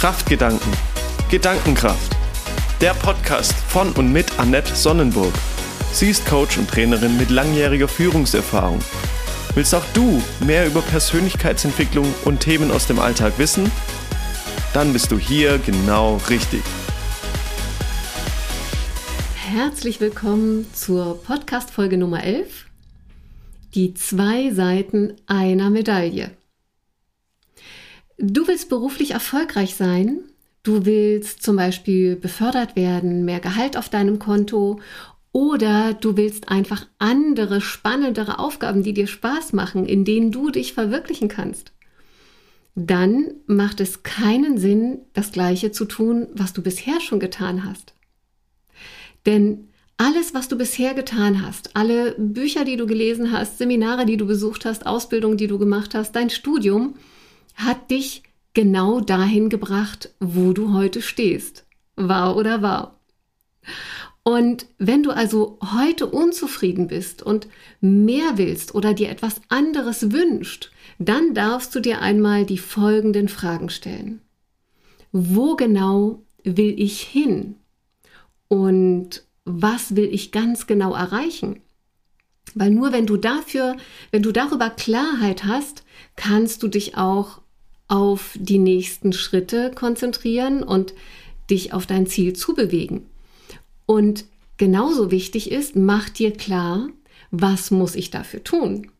Kraftgedanken. Gedankenkraft. Der Podcast von und mit Annette Sonnenburg. Sie ist Coach und Trainerin mit langjähriger Führungserfahrung. Willst auch du mehr über Persönlichkeitsentwicklung und Themen aus dem Alltag wissen? Dann bist du hier genau richtig. Herzlich willkommen zur Podcast-Folge Nummer 11. Die zwei Seiten einer Medaille. Du willst beruflich erfolgreich sein. Du willst zum Beispiel befördert werden, mehr Gehalt auf deinem Konto oder du willst einfach andere, spannendere Aufgaben, die dir Spaß machen, in denen du dich verwirklichen kannst. Dann macht es keinen Sinn, das Gleiche zu tun, was du bisher schon getan hast. Denn alles, was du bisher getan hast, alle Bücher, die du gelesen hast, Seminare, die du besucht hast, Ausbildung, die du gemacht hast, dein Studium, hat dich genau dahin gebracht, wo du heute stehst. Wahr oder wahr? Und wenn du also heute unzufrieden bist und mehr willst oder dir etwas anderes wünscht, dann darfst du dir einmal die folgenden Fragen stellen. Wo genau will ich hin? Und was will ich ganz genau erreichen? Weil nur wenn du dafür, wenn du darüber Klarheit hast, kannst du dich auch auf die nächsten Schritte konzentrieren und dich auf dein Ziel zubewegen. Und genauso wichtig ist, mach dir klar, was muss ich dafür tun?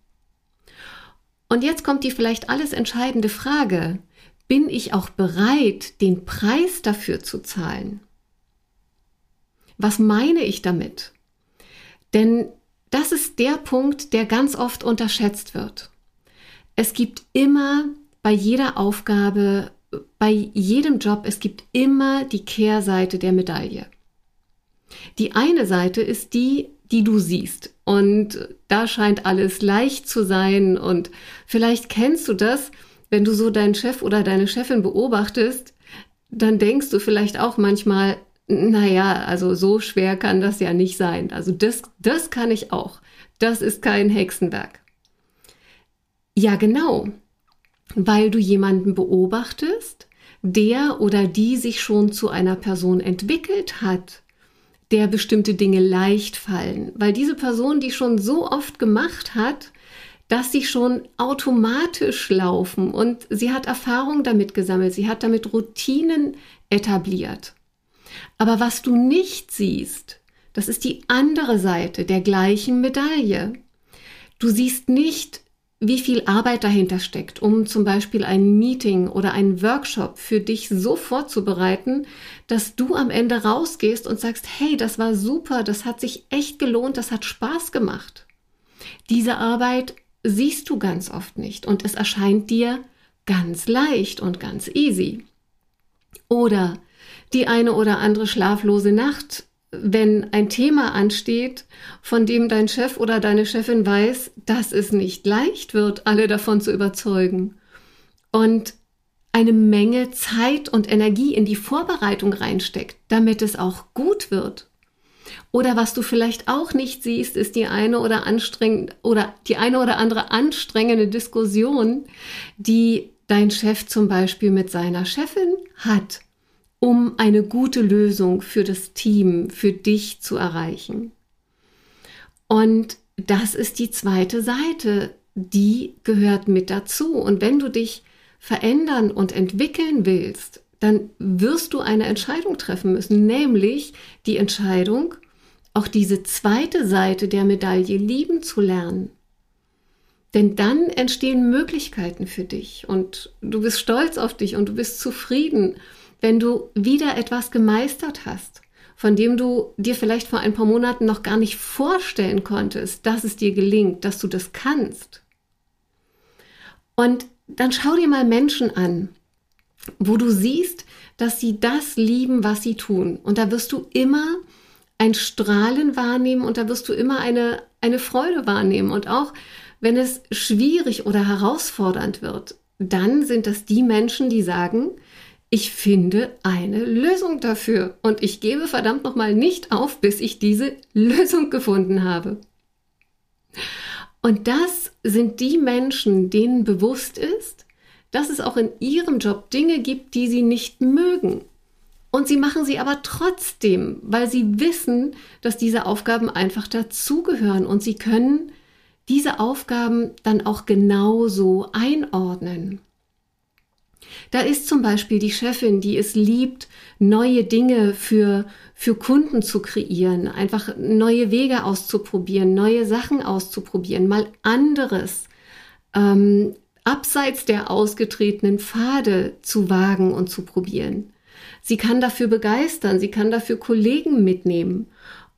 Und jetzt kommt die vielleicht alles entscheidende Frage. Bin ich auch bereit, den Preis dafür zu zahlen? Was meine ich damit? Denn das ist der Punkt, der ganz oft unterschätzt wird. Es gibt immer bei jeder Aufgabe, bei jedem Job, es gibt immer die Kehrseite der Medaille. Die eine Seite ist die, die du siehst. Und da scheint alles leicht zu sein. Und vielleicht kennst du das, wenn du so deinen Chef oder deine Chefin beobachtest, dann denkst du vielleicht auch manchmal, naja, also so schwer kann das ja nicht sein. Also das, das kann ich auch. Das ist kein Hexenwerk. Ja, genau weil du jemanden beobachtest, der oder die sich schon zu einer Person entwickelt hat, der bestimmte Dinge leicht fallen, weil diese Person die schon so oft gemacht hat, dass sie schon automatisch laufen und sie hat Erfahrung damit gesammelt, sie hat damit Routinen etabliert. Aber was du nicht siehst, das ist die andere Seite der gleichen Medaille. Du siehst nicht, wie viel Arbeit dahinter steckt, um zum Beispiel ein Meeting oder einen Workshop für dich so vorzubereiten, dass du am Ende rausgehst und sagst, hey, das war super, das hat sich echt gelohnt, das hat Spaß gemacht. Diese Arbeit siehst du ganz oft nicht und es erscheint dir ganz leicht und ganz easy. Oder die eine oder andere schlaflose Nacht wenn ein Thema ansteht, von dem dein Chef oder deine Chefin weiß, dass es nicht leicht wird, alle davon zu überzeugen. Und eine Menge Zeit und Energie in die Vorbereitung reinsteckt, damit es auch gut wird. Oder was du vielleicht auch nicht siehst, ist die eine oder anstrengend oder die eine oder andere anstrengende Diskussion, die dein Chef zum Beispiel mit seiner Chefin hat um eine gute Lösung für das Team, für dich zu erreichen. Und das ist die zweite Seite, die gehört mit dazu. Und wenn du dich verändern und entwickeln willst, dann wirst du eine Entscheidung treffen müssen, nämlich die Entscheidung, auch diese zweite Seite der Medaille lieben zu lernen. Denn dann entstehen Möglichkeiten für dich und du bist stolz auf dich und du bist zufrieden wenn du wieder etwas gemeistert hast, von dem du dir vielleicht vor ein paar Monaten noch gar nicht vorstellen konntest, dass es dir gelingt, dass du das kannst. Und dann schau dir mal Menschen an, wo du siehst, dass sie das lieben, was sie tun. Und da wirst du immer ein Strahlen wahrnehmen und da wirst du immer eine, eine Freude wahrnehmen. Und auch wenn es schwierig oder herausfordernd wird, dann sind das die Menschen, die sagen, ich finde eine Lösung dafür und ich gebe verdammt nochmal nicht auf, bis ich diese Lösung gefunden habe. Und das sind die Menschen, denen bewusst ist, dass es auch in ihrem Job Dinge gibt, die sie nicht mögen. Und sie machen sie aber trotzdem, weil sie wissen, dass diese Aufgaben einfach dazugehören und sie können diese Aufgaben dann auch genauso einordnen. Da ist zum Beispiel die Chefin, die es liebt, neue Dinge für, für Kunden zu kreieren, einfach neue Wege auszuprobieren, neue Sachen auszuprobieren, mal anderes, ähm, abseits der ausgetretenen Pfade zu wagen und zu probieren. Sie kann dafür begeistern, sie kann dafür Kollegen mitnehmen.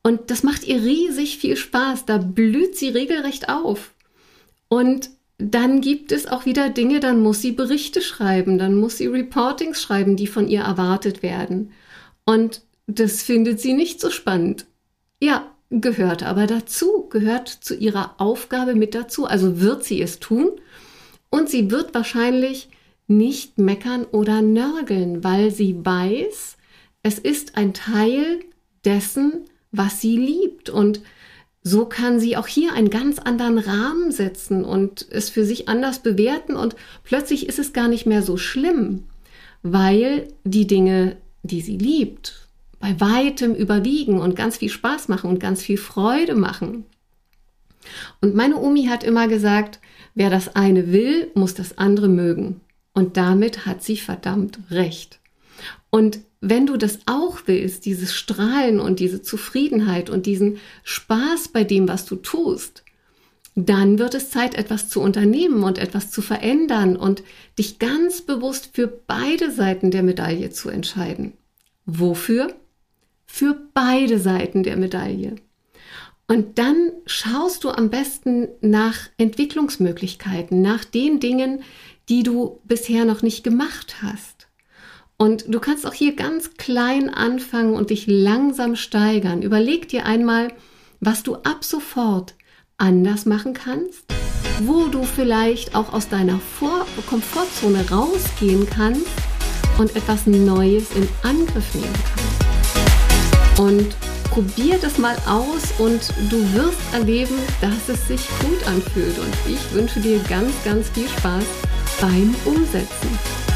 Und das macht ihr riesig viel Spaß. Da blüht sie regelrecht auf. Und dann gibt es auch wieder Dinge, dann muss sie Berichte schreiben, dann muss sie Reportings schreiben, die von ihr erwartet werden. Und das findet sie nicht so spannend. Ja, gehört aber dazu, gehört zu ihrer Aufgabe mit dazu. Also wird sie es tun und sie wird wahrscheinlich nicht meckern oder nörgeln, weil sie weiß, es ist ein Teil dessen, was sie liebt. Und so kann sie auch hier einen ganz anderen Rahmen setzen und es für sich anders bewerten und plötzlich ist es gar nicht mehr so schlimm, weil die Dinge, die sie liebt, bei weitem überwiegen und ganz viel Spaß machen und ganz viel Freude machen. Und meine Omi hat immer gesagt, wer das eine will, muss das andere mögen. Und damit hat sie verdammt recht. Und wenn du das auch willst, dieses Strahlen und diese Zufriedenheit und diesen Spaß bei dem, was du tust, dann wird es Zeit, etwas zu unternehmen und etwas zu verändern und dich ganz bewusst für beide Seiten der Medaille zu entscheiden. Wofür? Für beide Seiten der Medaille. Und dann schaust du am besten nach Entwicklungsmöglichkeiten, nach den Dingen, die du bisher noch nicht gemacht hast. Und du kannst auch hier ganz klein anfangen und dich langsam steigern. Überleg dir einmal, was du ab sofort anders machen kannst, wo du vielleicht auch aus deiner Vor Komfortzone rausgehen kannst und etwas Neues in Angriff nehmen kannst. Und probier das mal aus und du wirst erleben, dass es sich gut anfühlt. Und ich wünsche dir ganz, ganz viel Spaß beim Umsetzen.